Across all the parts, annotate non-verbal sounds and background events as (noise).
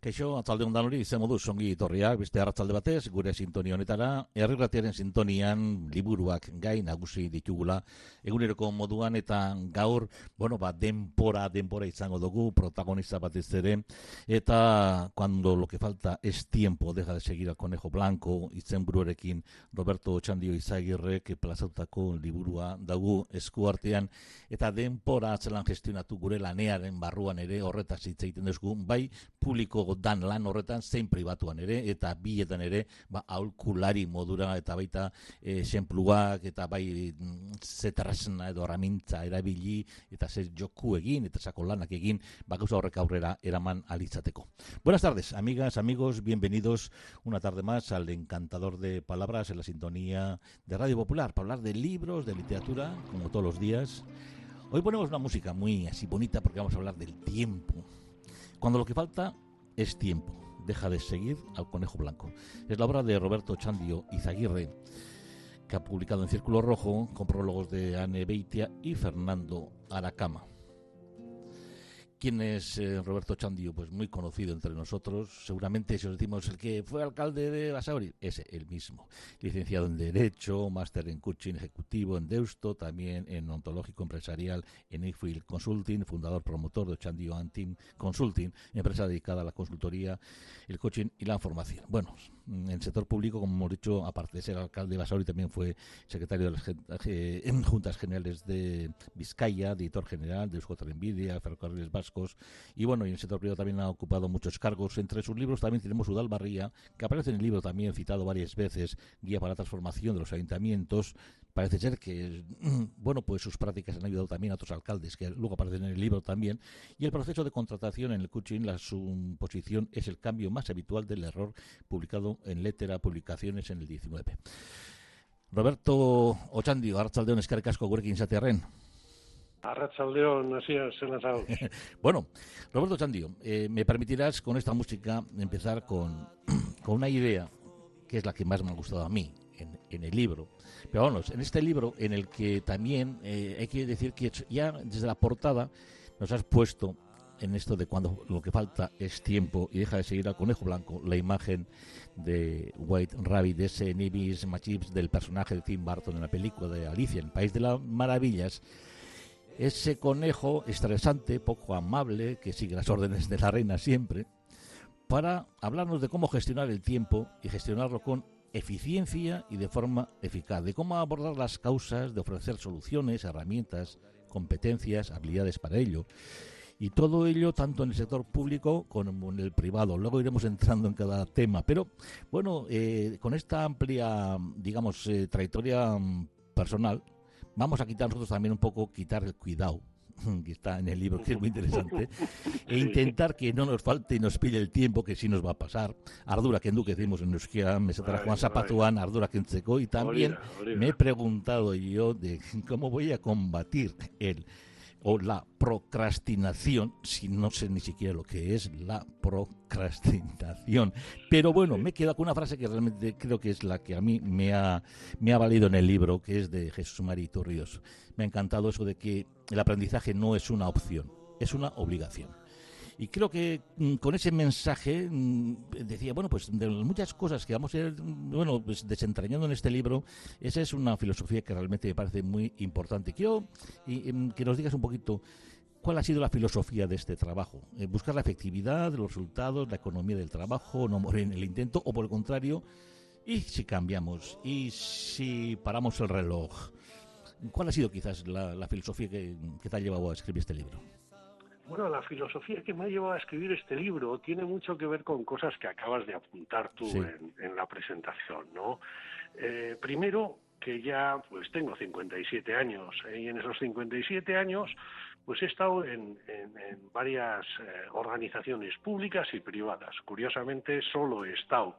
Kaixo, atzalde hondan hori, izan modu, songi torriak, beste hartzalde batez, gure sintonia honetara, erriratiaren sintonian liburuak gai nagusi ditugula, eguneroko moduan eta gaur, bueno, ba, denpora, denpora izango dugu, protagonista batez ere, eta cuando lo que falta es tiempo, deja de seguir al conejo blanco, izen buruarekin Roberto Txandio Izagirrek plazautako liburua dagu eskuartean, eta denpora atzelan gestionatu gure lanearen barruan ere, horretaz hitz egiten dugu, bai publiko dan lan horretan zein pribatuan ere eta bietan ere ba aulkulari modura eta baita esenpluak eta bai mm, zetrasna edo ramintza erabili eta ze joku egin eta sako lanak egin ba gauza horrek aurrera eraman alitzateko. Buenas tardes, amigas, amigos, bienvenidos una tarde más al encantador de palabras en la sintonía de Radio Popular para hablar de libros, de literatura, como todos los días. Hoy ponemos una música muy así bonita porque vamos a hablar del tiempo. Cuando lo que falta es tiempo. Deja de seguir al conejo blanco. Es la obra de Roberto Chandio Izaguirre, que ha publicado en Círculo Rojo con prólogos de Anne Beitia y Fernando Aracama. ¿Quién es eh, Roberto Chandio? Pues muy conocido entre nosotros. Seguramente si os decimos el que fue alcalde de Basauri, ese, el mismo. Licenciado en Derecho, máster en coaching ejecutivo en Deusto, también en ontológico empresarial en Efield Consulting, fundador promotor de Chandio Antim Consulting, empresa dedicada a la consultoría, el coaching y la formación. Bueno, en el sector público, como hemos dicho, aparte de ser alcalde de Basauri, también fue secretario de las eh, Juntas Generales de Vizcaya, editor general de Euskotren Envidia, Ferrocarriles Vascos, y bueno, y en el sector privado también ha ocupado muchos cargos. Entre sus libros también tenemos Udal Barría, que aparece en el libro también citado varias veces, Guía para la Transformación de los Ayuntamientos. Parece ser que, (clears throat) bueno, pues sus prácticas han ayudado también a otros alcaldes, que luego aparecen en el libro también. Y el proceso de contratación en el coaching, la suposición es el cambio más habitual del error publicado en Lettera Publicaciones en el 19. Roberto Ochandio, Artzaldeon Eskerrik asko gurekin (laughs) Bueno, Roberto Chandio, eh, me permitirás con esta música empezar con, (clears throat) con, una idea que es la que más me ha gustado a mí en, en el libro. Pero vamos, en este libro en el que también eh, hay que decir que ya desde la portada nos has puesto en esto de cuando lo que falta es tiempo y deja de seguir al conejo blanco la imagen de White Rabbit, de ese Nivis Machips del personaje de Tim Burton en la película de Alicia en el País de las Maravillas ese conejo estresante, poco amable, que sigue las órdenes de la reina siempre, para hablarnos de cómo gestionar el tiempo y gestionarlo con eficiencia y de forma eficaz, de cómo abordar las causas, de ofrecer soluciones, herramientas, competencias, habilidades para ello. Y todo ello tanto en el sector público como en el privado. Luego iremos entrando en cada tema. Pero bueno, eh, con esta amplia, digamos, eh, trayectoria mm, personal, vamos a quitar nosotros también un poco, quitar el cuidado (laughs) que está en el libro, que es muy interesante, e intentar que no nos falte y nos pille el tiempo que sí nos va a pasar. Ardura que que decimos en Euskera, me Juan Zapatuan, ardura que y también me he preguntado yo de (laughs) cómo voy a combatir el o la procrastinación, si no sé ni siquiera lo que es la procrastinación. Pero bueno, me queda con una frase que realmente creo que es la que a mí me ha, me ha valido en el libro, que es de Jesús Marito Ríos. Me ha encantado eso de que el aprendizaje no es una opción, es una obligación. Y creo que mm, con ese mensaje mm, decía, bueno, pues de muchas cosas que vamos a ir, bueno, pues desentrañando en este libro, esa es una filosofía que realmente me parece muy importante. Quiero mm, que nos digas un poquito ¿Cuál ha sido la filosofía de este trabajo? Eh, ¿Buscar la efectividad los resultados, la economía del trabajo, no morir en el intento? ¿O por el contrario, y si cambiamos? ¿Y si paramos el reloj? ¿Cuál ha sido quizás la, filosofía que, te ha llevado a escribir este libro? Bueno, la filosofía que me ha llevado a escribir este libro tiene mucho que ver con cosas que acabas de apuntar tú en, la presentación, ¿no? Eh, primero, que ya pues tengo 57 años ¿eh? y en esos 57 años pues he estado en, varias eh, organizaciones públicas y privadas. Curiosamente, solo he estado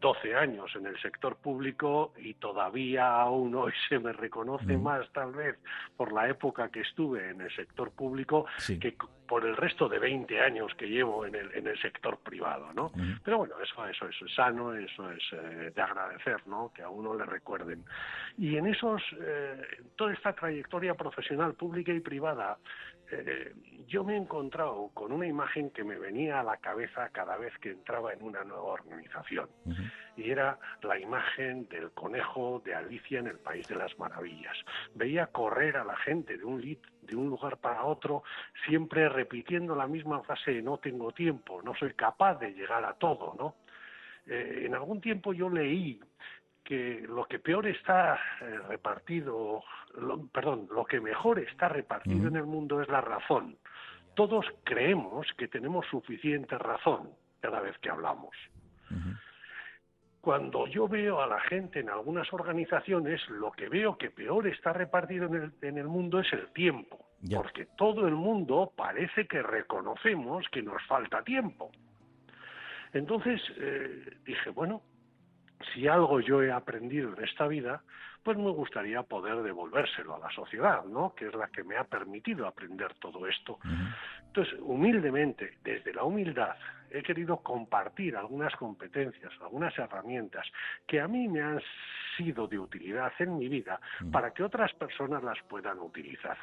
12 años en el sector público y todavía aún hoy (laughs) se me reconoce más tal vez por la época que estuve en el sector público que por el resto de 20 años que llevo en el, en el sector privado, ¿no? Pero bueno, eso, eso, es sano, eso es eh, de agradecer, ¿no? Que a uno le recuerden. Y en esos, eh, toda esta trayectoria profesional pública y privada, eh, yo me he encontrado con una imagen que me venía a la cabeza cada vez que entraba en una nueva organización. Y era la imagen del conejo de Alicia en el País de las Maravillas. Veía correr a la gente de un, de un lugar para otro, siempre repitiendo la misma frase, no tengo tiempo, no soy capaz de llegar a todo, ¿no? Eh, en algún tiempo yo leí que lo que peor está eh, repartido, perdón, lo que mejor está repartido en el mundo es la razón. Todos creemos que tenemos suficiente razón cada vez que hablamos. Cuando yo veo a la gente en algunas organizaciones, lo que veo que peor está repartido en el, en el mundo es el tiempo, porque todo el mundo parece que reconocemos que nos falta tiempo. Entonces eh, dije, bueno, si algo yo he aprendido en esta vida, pues me gustaría poder devolvérselo a la sociedad, ¿no? Que es la que me ha permitido aprender todo esto. Entonces, humildemente, desde la humildad, he querido compartir algunas competencias, algunas herramientas que a mí me han sido de utilidad en mi vida para que otras personas las puedan utilizar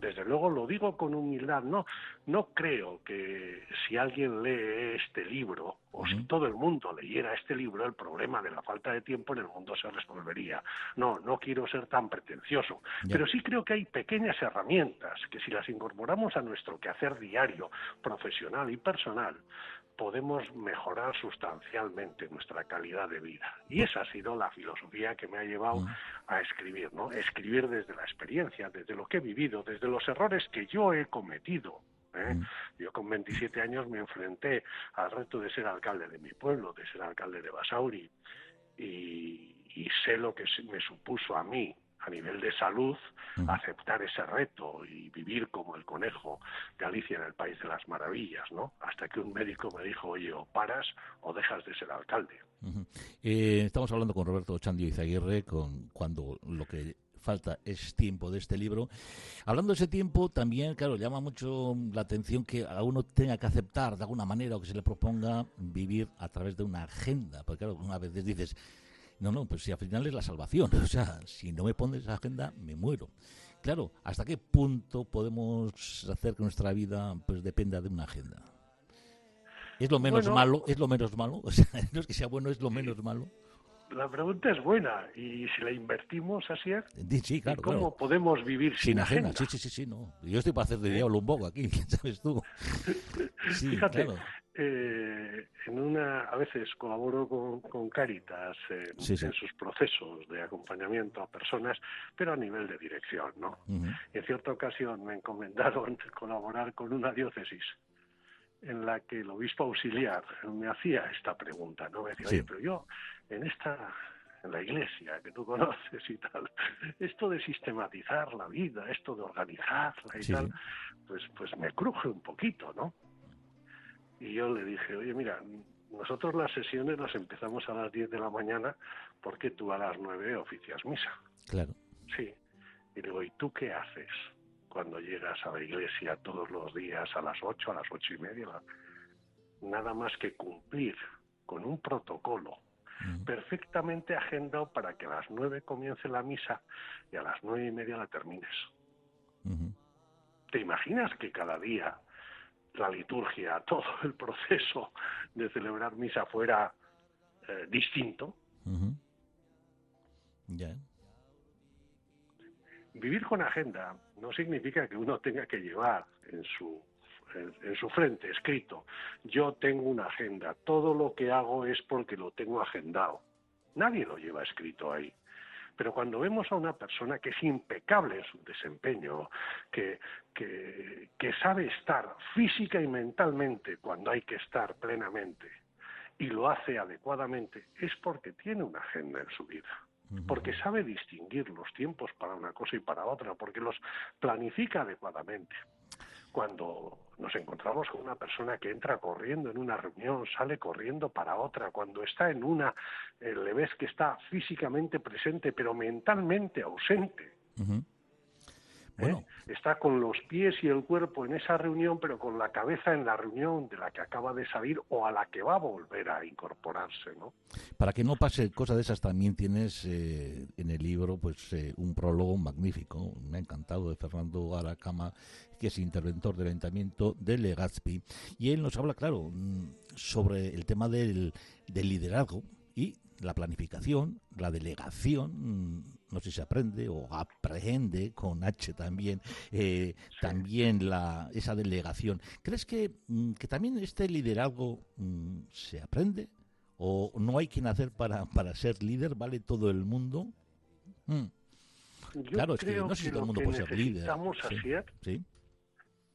desde luego lo digo con humildad, no, no creo que si alguien lee este libro o si todo el mundo leyera este libro, el problema de la falta de tiempo en el mundo se resolvería. No, no quiero ser tan pretencioso, pero sí creo que hay pequeñas herramientas que si las incorporamos a nuestro quehacer diario, profesional y personal, podemos mejorar sustancialmente nuestra calidad de vida. Y esa ha sido la filosofía que me ha llevado a escribir, ¿no? Escribir desde la experiencia, desde lo que he vivido, desde los errores que yo he cometido. ¿eh? Yo con 27 años me enfrenté al reto de ser alcalde de mi pueblo, de ser alcalde de Basauri, y, y sé lo que me supuso a mí a nivel de salud aceptar ese reto y vivir como el conejo de Alicia en el País de las Maravillas, ¿no? Hasta que un médico me dijo, oye, o paras o dejas de ser alcalde. Eh, estamos hablando con Roberto Chandio Izaguirre, con cuando lo que falta es tiempo de este libro. Hablando de ese tiempo, también, claro, llama mucho la atención que a uno tenga que aceptar de alguna manera o que se le proponga vivir a través de una agenda. Porque, claro, una vez dices, no, no, pues si al final es la salvación. (laughs) O sea, si no me pones esa agenda, me muero. Claro, ¿hasta qué punto podemos hacer que nuestra vida pues dependa de una agenda? ¿Es lo menos malo? ¿Es lo menos malo? (laughs) O sea, no es que sea bueno, es lo menos malo. La pregunta es buena y si la invertimos así, sí, claro, ¿cómo podemos vivir sin, agenda? Sí, sí, sí, sí, no. Yo estoy para hacer de diablo un poco aquí, (laughs) ¿sabes tú? Sí, Fíjate, claro eh, en una, a veces colaboro con, con Caritas en, sus procesos de acompañamiento a personas, pero a nivel de dirección, ¿no? En cierta ocasión me encomendaron (laughs) colaborar con una diócesis en la que el obispo auxiliar me hacía esta pregunta, ¿no? Me decía, oye, pero yo en esta en la iglesia que tú conoces y tal, (laughs) esto de sistematizar la vida, esto de organizarla y tal, pues pues me cruje un poquito, ¿no? Y yo le dije, oye, mira, nosotros las sesiones las empezamos a las 10 de la mañana porque tú a las 9 oficias misa. Claro. Sí. Y digo, ¿y tú qué haces cuando llegas a la iglesia todos los días a las 8, a las ocho y media? Nada más que cumplir con un protocolo perfectamente agendado para que a las 9 comience la misa y a las nueve y media la termines. ¿Te imaginas que cada día la liturgia, (laughs) todo el proceso de celebrar misa fuera eh, distinto. Vivir con agenda no significa que uno tenga que llevar en su en, su frente escrito yo tengo una agenda, todo lo que hago es porque lo tengo agendado. Nadie lo lleva escrito ahí. Pero cuando vemos a una persona que es impecable en su desempeño, que, que, sabe estar física y mentalmente cuando hay que estar plenamente, y lo hace adecuadamente, es porque tiene una agenda en su vida porque sabe distinguir los tiempos para una cosa y para otra, porque los planifica adecuadamente. Cuando nos encontramos con una persona que entra corriendo en una reunión, sale corriendo para otra, cuando está en una, eh, le ves que está físicamente presente, pero mentalmente ausente. ¿Eh? Está con los pies y el cuerpo en esa reunión, pero con la cabeza en la reunión de la que acaba de salir o a la que va a volver a incorporarse, ¿no? Para que no pase cosas de esas, también tienes eh, en el libro pues eh, un prólogo magnífico, me ha encantado, de Fernando Aracama, que es interventor del Ayuntamiento de Legazpi, y él nos habla, claro, mm, sobre el tema del, del liderazgo y la planificación, la delegación, mm, no sé si se aprende o aprende con H también, eh, también la, esa delegación. ¿Crees que, mm, que también este liderazgo mm, se aprende? ¿O no hay que nacer para, para ser líder? ¿Vale todo el mundo? claro, es que no sé si todo el mundo puede ser líder. ¿Sí?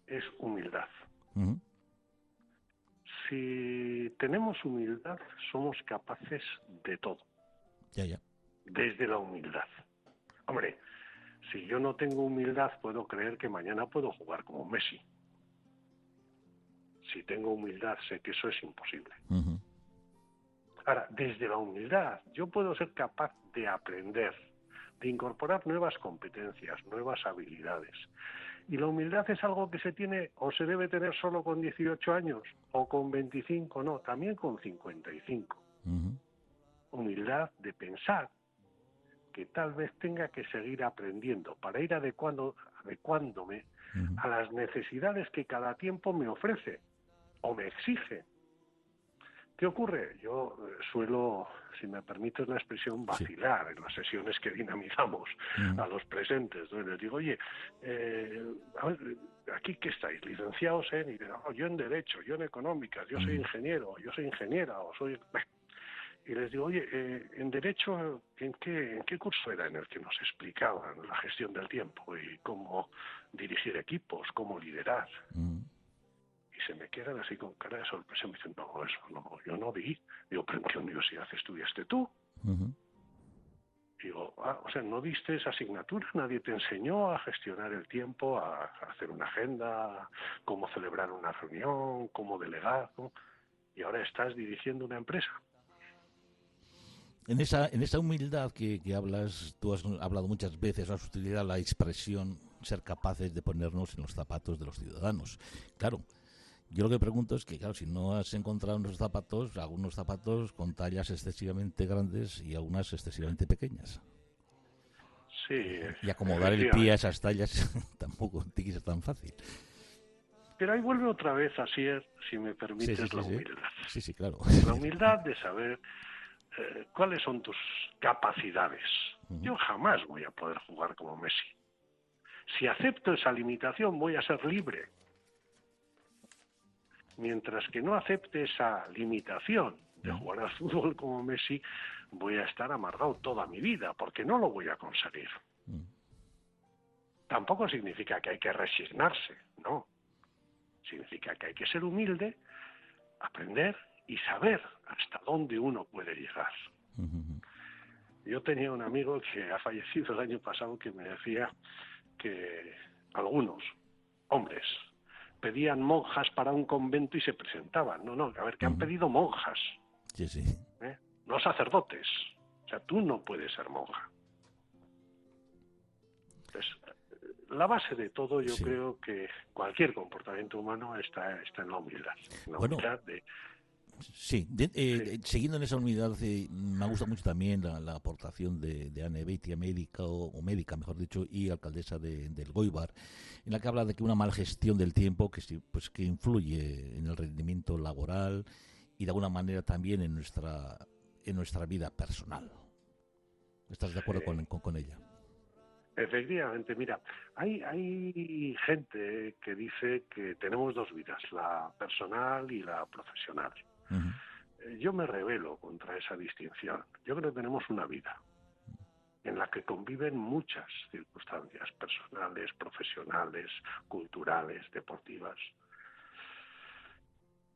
es humildad si tenemos humildad, somos capaces de todo. Ya, ya. Desde la humildad. Hombre, si yo no tengo humildad, puedo creer que mañana puedo jugar como Messi. Si tengo humildad, sé que eso es imposible. Ahora, desde la humildad, yo puedo ser capaz de aprender, de incorporar nuevas competencias, nuevas habilidades. Y la humildad es algo que se tiene o se debe tener solo con 18 años o con 25, no, también con 55. Humildad de pensar que tal vez tenga que seguir aprendiendo para ir adecuando, adecuándome a las necesidades que cada tiempo me ofrece o me exige. ¿Qué ocurre? Yo eh, suelo, si me permites la expresión, vacilar en las sesiones que dinamizamos a los presentes. Les digo, oye, eh, ¿aquí qué estáis? ¿Licenciados en? Y yo en Derecho, yo en Económicas, yo soy ingeniero, yo soy ingeniera, o soy... Y les digo, oye, eh, en Derecho, ¿en qué, ¿en qué curso era en el que nos explicaban la gestión del tiempo y cómo dirigir equipos, cómo liderar? Se me quedan así con cara de sorpresa. Me dicen, no, eso no, yo no vi. Digo, ¿pero en qué universidad estudiaste tú? Digo, ah, o sea, ¿no viste esa asignatura? ¿Nadie te enseñó a gestionar el tiempo, a, hacer una agenda, cómo celebrar una reunión, cómo delegar? Y ahora estás dirigiendo una empresa. En esa, en esa humildad que, que hablas, tú has hablado muchas veces, has utilizado la expresión ser capaces de ponernos en los zapatos de los ciudadanos. Claro, yo lo que pregunto es que, claro, si no has encontrado unos zapatos, algunos zapatos con tallas excesivamente grandes y algunas excesivamente pequeñas. Sí. Y acomodar el pie a esas tallas (laughs) tampoco es tan fácil. Pero ahí vuelve otra vez, así si me permites, la humildad. Sí, sí, claro. La humildad de saber eh, cuáles son tus capacidades. Yo jamás voy a poder jugar como Messi. Si acepto esa limitación, voy a ser libre mientras que no acepte esa limitación de jugar al fútbol como Messi, voy a estar amargado toda mi vida, porque no lo voy a conseguir. Mm. Tampoco significa que hay que resignarse, no. Significa que hay que ser humilde, aprender y saber hasta dónde uno puede llegar. Yo tenía un amigo que ha fallecido el año pasado que me decía que algunos hombres pedían monjas para un convento y se presentaban. No, no, a ver, que han pedido monjas. Sí, sí. ¿Eh? No sacerdotes. O sea, tú no puedes ser monja. Entonces, la base de todo, yo creo que cualquier comportamiento humano está, está en la humildad. la humildad de Sí, eh, siguiendo en esa unidad, eh, me gusta mucho también la, aportación de, de Anne Beitia, médica o, médica, mejor dicho, y alcaldesa del Goibar, en la que habla de que una mala gestión del tiempo que, pues, que influye en el rendimiento laboral y de alguna manera también en nuestra, en nuestra vida personal. ¿Estás de acuerdo con, con, ella? Efectivamente, mira, hay, hay gente que dice que tenemos dos vidas, la personal y la profesional. Yo me revelo contra esa distinción. Yo creo que tenemos una vida en la que conviven muchas circunstancias personales, profesionales, culturales, deportivas.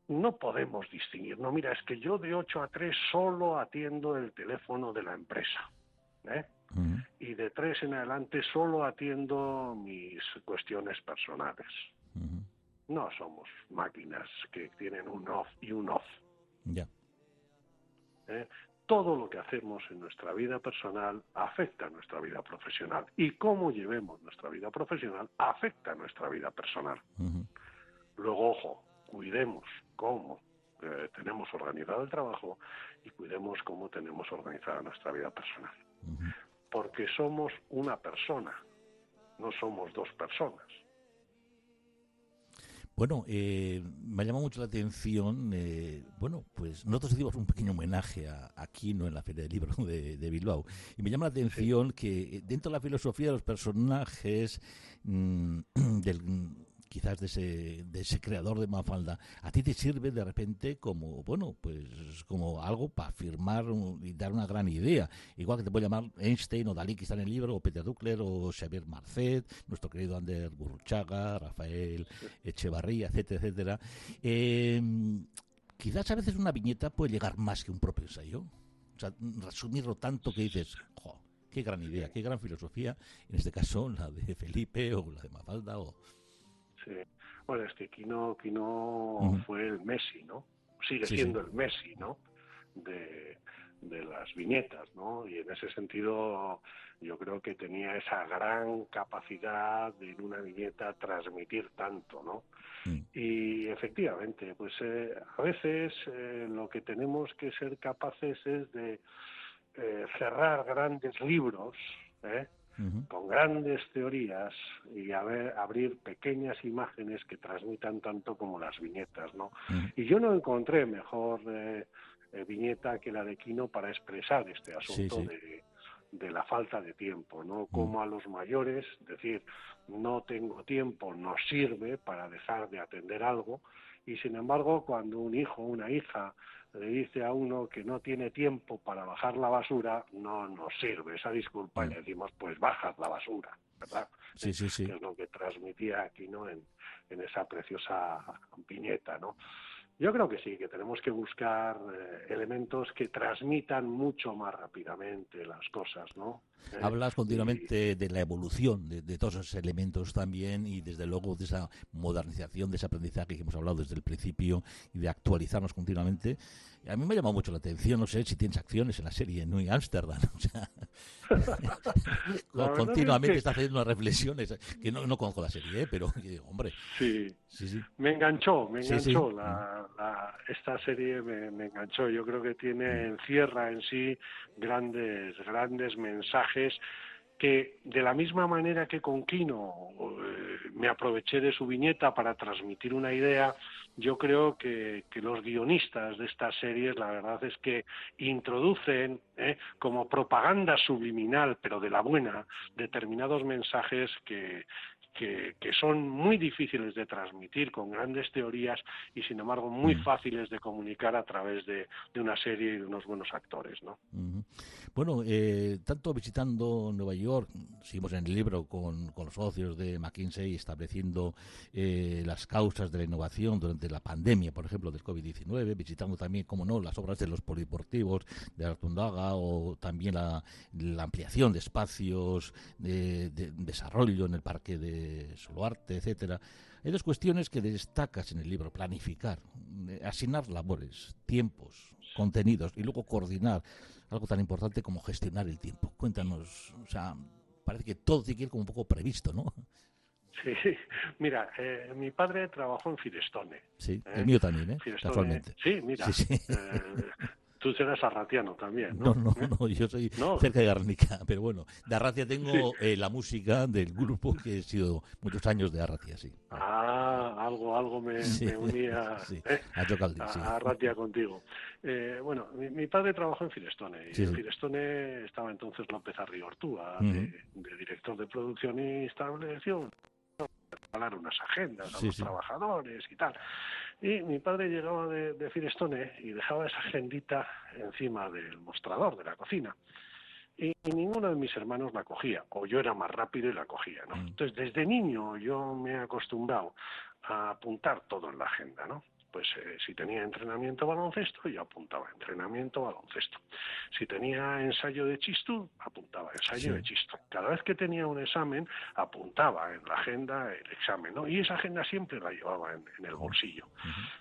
No podemos distinguir, no, mira, es que yo de 8 a 3 solo atiendo el teléfono de la empresa. ¿eh? Y de 3 en adelante solo atiendo mis cuestiones personales. No somos máquinas que tienen un off y un off. Ya. ¿Eh? Todo lo que hacemos en nuestra vida personal afecta a nuestra vida profesional. Y cómo llevemos nuestra vida profesional afecta a nuestra vida personal. Luego, ojo, cuidemos cómo eh, tenemos organizado el trabajo y cuidemos cómo tenemos organizada nuestra vida personal. Porque somos una persona, no somos dos personas. Bueno, eh, me ha llamado mucho la atención, eh, bueno, pues nosotros hicimos un pequeño homenaje a, aquí, no en la Feria del Libro (laughs) de, Bilbao, y me llama la atención que dentro de la filosofía de los personajes mm, (clears throat) del quizás de ese, de ese creador de Mafalda, a ti te sirve de repente como, bueno, pues como algo para firmar y dar una gran idea. Igual que te puede llamar Einstein o Dalí, que está en el libro, o Peter Duckler, o Xavier Marcet, nuestro querido Ander Burruchaga, Rafael Echevarría, etcétera, etcétera. Eh, quizás a veces una viñeta puede llegar más que un propio ensayo. O sea, resumirlo tanto que dices, jo, qué gran idea, qué gran filosofía, en este caso la de Felipe o la de Mafalda o bueno, es que Kino, Kino fue el Messi, ¿no? Sigue siendo el Messi, ¿no? De, las viñetas, ¿no? Y en ese sentido yo creo que tenía esa gran capacidad de en una viñeta transmitir tanto, ¿no? Y efectivamente, pues eh, a veces eh, lo que tenemos que ser capaces es de eh, cerrar grandes libros, ¿eh? Con grandes teorías y abrir pequeñas imágenes que transmitan tanto como las viñetas, ¿no? Y yo no encontré mejor eh, eh, viñeta que la de Quino para expresar este asunto De, de la falta de tiempo, ¿no? Como a los mayores, decir, no tengo tiempo, nos sirve para dejar de atender algo, y sin embargo, cuando un hijo o una hija le dice a uno que no tiene tiempo para bajar la basura, no nos sirve esa disculpa y le decimos, pues bajas la basura, ¿verdad? Sí, sí, sí. es lo que transmitía aquí, ¿no? En, en esa preciosa viñeta, ¿no? Yo creo que sí, que tenemos que buscar eh, elementos que transmitan mucho más rápidamente las cosas, ¿no? Eh, Hablas continuamente de la evolución de, todos esos elementos también y desde luego de esa modernización, de ese aprendizaje que hemos hablado desde el principio y de actualizarnos continuamente. A mí me ha llamado mucho la atención, no sé si tienes acciones en la serie New Amsterdam. (laughs) O (laughs) continuamente está haciendo unas reflexiones que no, no conozco la serie, ¿eh? pero (laughs) hombre. Sí. sí, me enganchó, me enganchó. La, esta serie me, me, enganchó. Yo creo que tiene, encierra en sí grandes, grandes mensajes que de la misma manera que con Kino eh, me aproveché de su viñeta para transmitir una idea, yo creo que, los guionistas de estas series, la verdad es que introducen eh, como propaganda subliminal, pero de la buena, determinados mensajes que, que, son muy difíciles de transmitir con grandes teorías y sin embargo muy mm. fáciles de comunicar a través de, una serie y de unos buenos actores. ¿no? Bueno, eh, tanto visitando Nueva York, seguimos en el libro con, los socios de McKinsey estableciendo eh, las causas de la innovación durante la pandemia, por ejemplo, del COVID-19, visitando también, como no, las obras de los polideportivos de Artundaga o también la, ampliación de espacios de desarrollo en el parque de Soloarte, etcétera, hay dos cuestiones que destacas en el libro, planificar, eh, asignar labores, tiempos, contenidos y luego coordinar algo tan importante como gestionar el tiempo. Cuéntanos, o sea, parece que todo tiene que ir como un poco previsto, ¿no? Sí, mira, eh, mi padre trabajó en Firestone. Sí, el mío también, ¿eh? Casualmente. Sí, mira, Tú serás arratiano también, ¿no? No, no, no yo soy cerca de Garnica, pero bueno, de Arratia tengo eh, la música del grupo que he sido muchos años de Arratia, sí. Ah, algo, algo me, unía ¿eh? a, Arratia contigo. Eh, bueno, mi, padre trabajó en Firestone y en Firestone estaba entonces López Arriortúa, de, director de producción y estableció hablar unas agendas a los trabajadores y tal. Y mi padre llegaba de, de Firestone y dejaba esa agendita encima del mostrador de la cocina. Y, ninguno de mis hermanos la cogía, o yo era más rápido y la cogía, ¿no? Mm. Entonces, desde niño yo me he acostumbrado a apuntar todo en la agenda, ¿no? Pues eh, si tenía entrenamiento baloncesto, yo apuntaba entrenamiento baloncesto. Si tenía ensayo de chistu, apuntaba ensayo de chistu. Cada vez que tenía un examen, apuntaba en la agenda el examen, ¿no? Y esa agenda siempre la llevaba en, el bolsillo.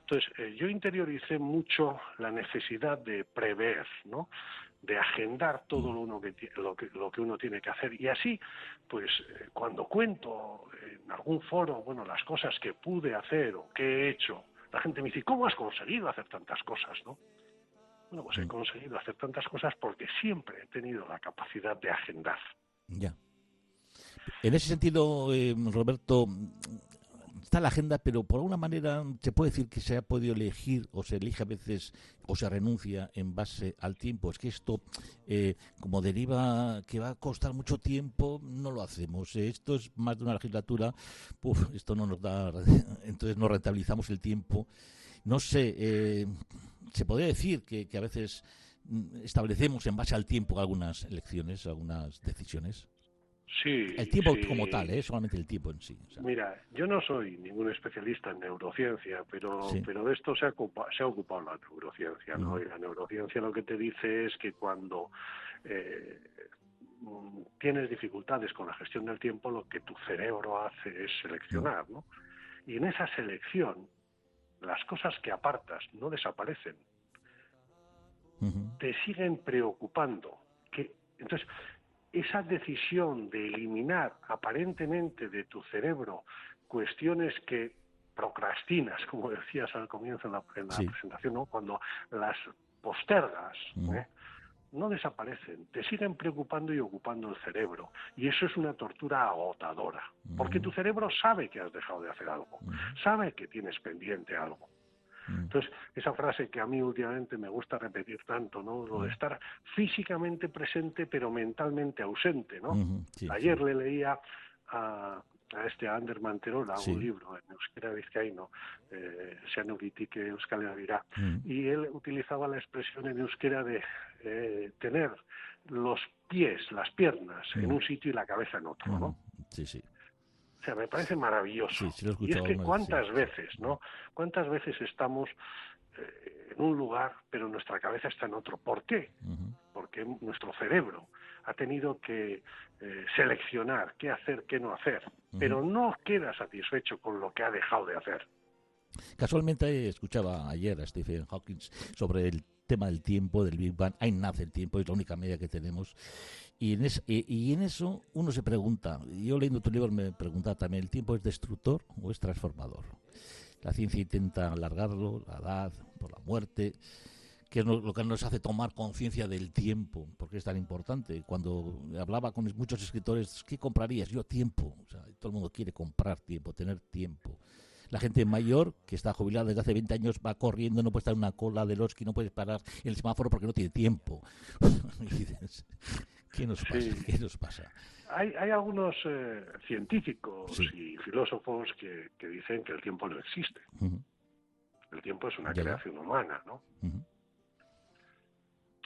Entonces, eh, yo interioricé mucho la necesidad de prever, ¿no? de agendar todo lo, uno que, lo, que, lo que uno tiene que hacer. Y así, pues eh, cuando cuento en algún foro, bueno, las cosas que pude hacer o que he hecho, la gente me dice, ¿cómo has conseguido hacer tantas cosas, no? Bueno, pues he mm. conseguido hacer tantas cosas porque siempre he tenido la capacidad de agendar. Ya. En ese sentido, eh, Roberto, está la agenda, pero por alguna manera se puede decir que se ha podido elegir o se elige a veces o se renuncia en base al tiempo. Es que esto, eh, como deriva que va a costar mucho tiempo, no lo hacemos. Esto es más de una legislatura, uf, esto no nos da, (laughs) entonces no rentabilizamos el tiempo. No sé, eh, se podría decir que, que a veces mm, establecemos en base al tiempo algunas elecciones, algunas decisiones. Sí. El tiempo como tal, ¿eh? solamente el tiempo en sí. Mira, yo no soy ningún especialista en neurociencia, pero, pero de esto se ha, se ha ocupado la neurociencia, ¿no? Y la neurociencia lo que te dice es que cuando eh, tienes dificultades con la gestión del tiempo, lo que tu cerebro hace es seleccionar, ¿no? Y en esa selección, las cosas que apartas no desaparecen, te siguen preocupando. Que, entonces, esa decisión de eliminar aparentemente de tu cerebro cuestiones que procrastinas, (laughs) como decías al comienzo en la, presentación, ¿no? cuando las postergas, ¿eh? no desaparecen, te siguen preocupando y ocupando el cerebro. Y eso es una tortura agotadora, porque tu cerebro sabe que has dejado de hacer algo, sabe que tienes pendiente algo. Mm. Entonces, esa frase que a mí últimamente me gusta repetir tanto, ¿no? Lo de mm. estar físicamente presente pero mentalmente ausente, ¿no? Ayer le leía a, a este Ander Manterola un libro en euskera vizcaíno, eh, que Euskal dirá, mm. y él utilizaba la expresión en euskera de eh, tener los pies, las piernas en un sitio y la cabeza en otro, ¿no? Sí, sí sea, me parece maravilloso. y es que cuántas veces, ¿no? ¿Cuántas veces estamos eh, en un lugar, pero nuestra cabeza está en otro? ¿Por qué? Porque nuestro cerebro ha tenido que eh, seleccionar qué hacer, qué no hacer, pero no queda satisfecho con lo que ha dejado de hacer. Casualmente escuchaba ayer a Stephen Hawking sobre el tema del tiempo, del Big Bang. Ahí nace el tiempo, es la única media que tenemos. Y en, y, en eso uno se pregunta, yo leyendo tu libro me preguntaba también, ¿el tiempo es destructor o es transformador? La ciencia intenta alargarlo, la edad, por la muerte, que es lo que nos hace tomar conciencia del tiempo, porque es tan importante. Cuando hablaba con muchos escritores, ¿qué comprarías? Yo tiempo. O sea, todo el mundo quiere comprar tiempo, tener tiempo. La gente mayor, que está jubilada desde hace 20 años, va corriendo, no puede estar en una cola de los que no puede parar en el semáforo porque no tiene tiempo. (laughs) ¿Qué nos pasa? ¿Qué nos pasa? Hay, hay algunos eh, científicos y filósofos que, que, dicen que el tiempo no existe. El tiempo es una creación humana, ¿no?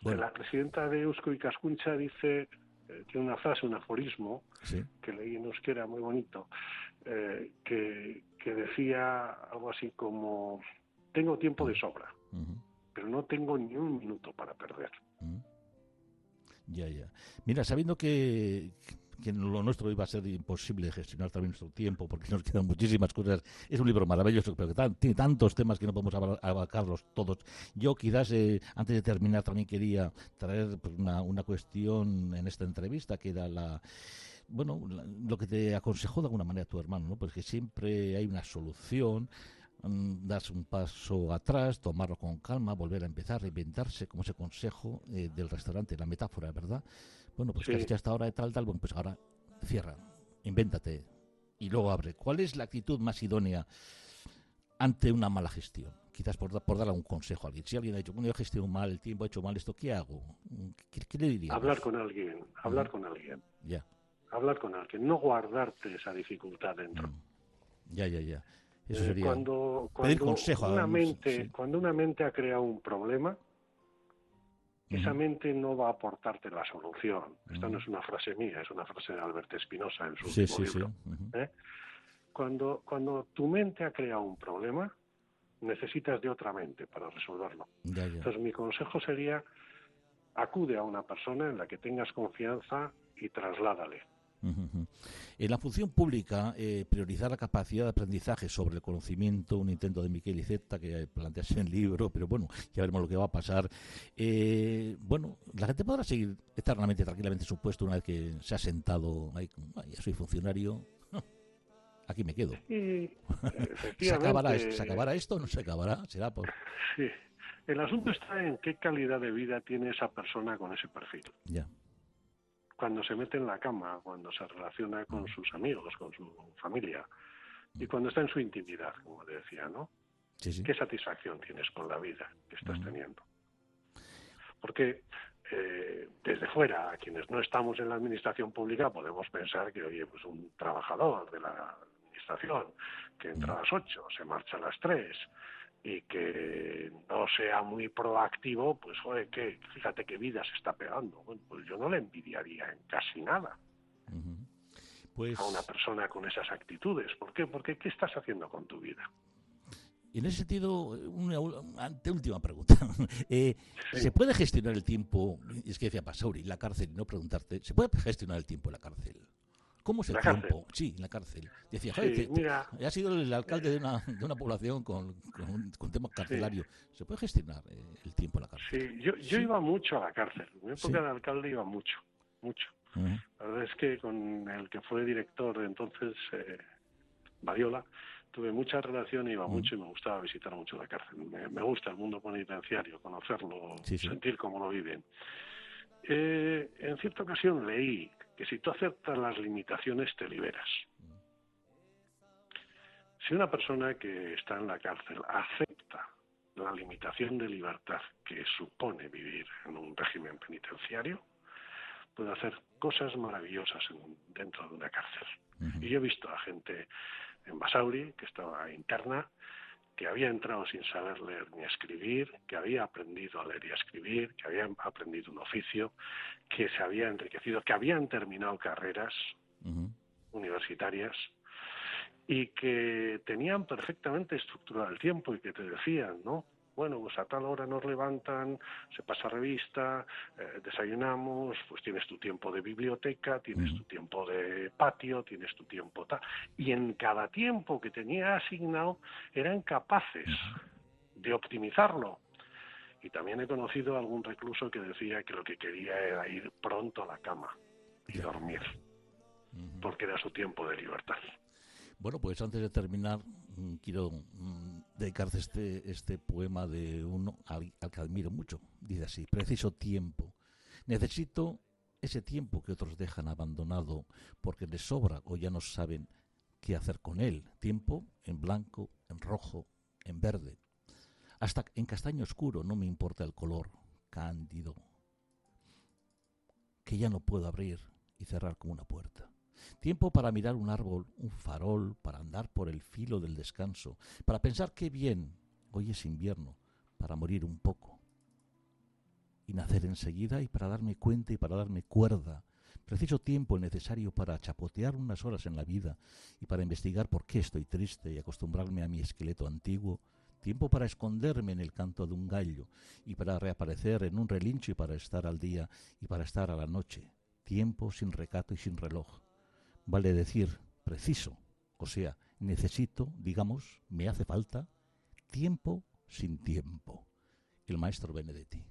La presidenta de Eusko y Cascuncha dice, eh, tiene una frase, un aforismo, que leí en euskera muy bonito, eh, que, que decía algo así como, tengo tiempo de sobra, pero no tengo ni un minuto para perder. Ya, ya. Mira, sabiendo que, que lo nuestro iba a ser imposible gestionar también nuestro tiempo, porque nos quedan muchísimas cosas. Es un libro maravilloso, pero que tiene tantos temas que no podemos abarcarlos todos. Yo quizás, eh, antes de terminar, también quería traer pues, una, una cuestión en esta entrevista, que era la bueno, lo que te aconsejó de alguna manera tu hermano, ¿no? Porque siempre hay una solución, Mm, das un paso atrás, tomarlo con calma, volver a empezar, reinventarse, como ese consejo eh, del restaurante, la metáfora, ¿verdad? Bueno, pues que hasta ahora de tal, tal, bueno, pues ahora cierra, invéntate y luego abre. ¿Cuál es la actitud más idónea ante una mala gestión? Quizás por, por darle un consejo a alguien. Si alguien ha dicho, bueno, yo gestiono mal el tiempo, he hecho mal esto, ¿qué hago? ¿Qué, le dirías? Hablar con alguien, hablar con alguien. Ya. Hablar con alguien, no guardarte esa dificultad dentro. Mm. Ya, ya, ya. Eh, cuando, cuando una mente, cuando una mente ha creado un problema, esa mente no va a aportarte la solución. Esta no es una frase mía, es una frase de Alberto Espinosa en su último libro. ¿eh? Cuando, cuando tu mente ha creado un problema, necesitas de otra mente para resolverlo. Entonces mi consejo sería acude a una persona en la que tengas confianza y trasládale. En la función pública, eh, priorizar la capacidad de aprendizaje sobre el conocimiento, un intento de Miquel Iceta que planteas en el libro, pero bueno, ya veremos lo que va a pasar. Eh, bueno, la gente podrá seguir eternamente, tranquilamente su puesto una vez que se ha sentado, ahí, ya soy funcionario, (laughs) aquí me quedo. (laughs) ¿Se, acabará, ¿Se acabará esto o no se acabará? Será por... Sí. El asunto está en qué calidad de vida tiene esa persona con ese perfil. Ya cuando se mete en la cama, cuando se relaciona con sus amigos, con su familia y cuando está en su intimidad, como te decía, ¿no? ¿Qué satisfacción tienes con la vida que estás teniendo? Porque eh, desde fuera, a quienes no estamos en la administración pública, podemos pensar que, oye, pues un trabajador de la administración que entra a las ocho, se marcha a las tres, y que no sea muy proactivo, pues joder, que fíjate qué vida se está pegando. Bueno, pues yo no le envidiaría en casi nada pues... a una persona con esas actitudes. ¿Por qué? Porque ¿qué estás haciendo con tu vida? Y en ese sentido, una anteúltima pregunta. (laughs) Eh, ¿Se puede gestionar el tiempo? Es que decía Pasauri, la cárcel, y no preguntarte, ¿se puede gestionar el tiempo en la cárcel? ¿Cómo es el tiempo? Sí, en la cárcel. Decía, ha sido el alcalde de una, de una población con, con, tema carcelario. ¿Se puede gestionar eh, el tiempo en la cárcel? Sí, yo, yo iba mucho a la cárcel. En mi época de alcalde iba mucho, mucho. La verdad es que con el que fue director de entonces, eh, Badiola, tuve mucha relación, iba mucho y me gustaba visitar mucho la cárcel. Me, gusta el mundo penitenciario, conocerlo, sentir cómo lo viven. Eh, en cierta ocasión leí que si tú aceptas las limitaciones te liberas. Si una persona que está en la cárcel acepta la limitación de libertad que supone vivir en un régimen penitenciario, puede hacer cosas maravillosas dentro de una cárcel. Y yo he visto a gente en Basauri, que estaba interna, que había entrado sin saber leer ni escribir, que había aprendido a leer y a escribir, que había aprendido un oficio, que se había enriquecido, que habían terminado carreras universitarias y que tenían perfectamente estructurado el tiempo y que te decían, ¿no? Bueno, pues a tal hora nos levantan, se pasa revista, eh, desayunamos, pues tienes tu tiempo de biblioteca, tienes tu tiempo de patio, tienes tu tiempo tal. Y en cada tiempo que tenía asignado eran capaces de optimizarlo. Y también he conocido a algún recluso que decía que lo que quería era ir pronto a la cama y dormir, porque era su tiempo de libertad. Bueno, pues antes de terminar, mm, quiero mm, dedicarte este, este poema de uno al, que admiro mucho. Dice así, preciso tiempo. Necesito ese tiempo que otros dejan abandonado porque les sobra o ya no saben qué hacer con él. Tiempo en blanco, en rojo, en verde. Hasta en castaño oscuro no me importa el color, cándido, que ya no puedo abrir y cerrar como una puerta. Tiempo para mirar un árbol, un farol, para andar por el filo del descanso, para pensar qué bien, hoy es invierno, para morir un poco. Y nacer enseguida y para darme cuenta y para darme cuerda. Preciso tiempo necesario para chapotear unas horas en la vida y para investigar por qué estoy triste y acostumbrarme a mi esqueleto antiguo. Tiempo para esconderme en el canto de un gallo y para reaparecer en un relincho y para estar al día y para estar a la noche. Tiempo sin recato y sin reloj vale decir preciso, o sea, necesito, digamos, me hace falta tiempo sin tiempo. El maestro Benedetti.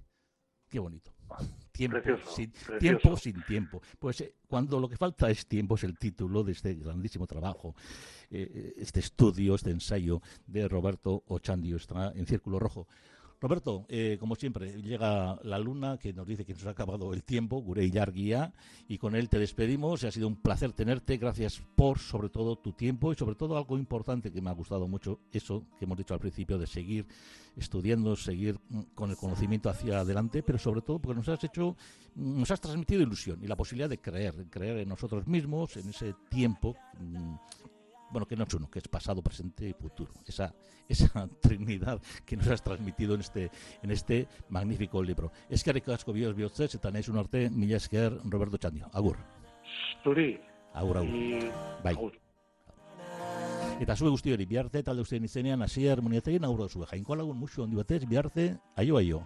Qué bonito. (laughs) Tiempo, sin, tiempo sin tiempo. Pues eh, cuando lo que falta es tiempo es el título de este grandísimo trabajo, eh, eh, este estudio, este ensayo de Roberto Ochandio, está en círculo rojo. Roberto, eh, como siempre, llega la luna que nos dice que nos ha acabado el tiempo, Gurey Yarguía, y con él te despedimos. Ha sido un placer tenerte. Gracias por, sobre todo, tu tiempo y, sobre todo, algo importante que me ha gustado mucho, eso que hemos dicho al principio, de seguir estudiando, seguir mm, con el conocimiento hacia adelante, pero sobre todo porque nos has hecho, mm, nos has transmitido ilusión y la posibilidad de creer, creer en nosotros mismos, en ese tiempo mm, bueno, que no es uno, que es pasado, presente y futuro. Esa, esa (laughs) trinidad que nos has transmitido en este, en este magnífico libro. Es que asko bioz bihotzez, eta nahi arte, mila esker Roberto Chandio. Agur. Zuri. Agur, agur. Bai. Agur. Eta zue guzti hori, biharte, talde guztien izenean, hasier muniategin aurro zue. Jainko lagun musu handi batez, biharte, aio, aio.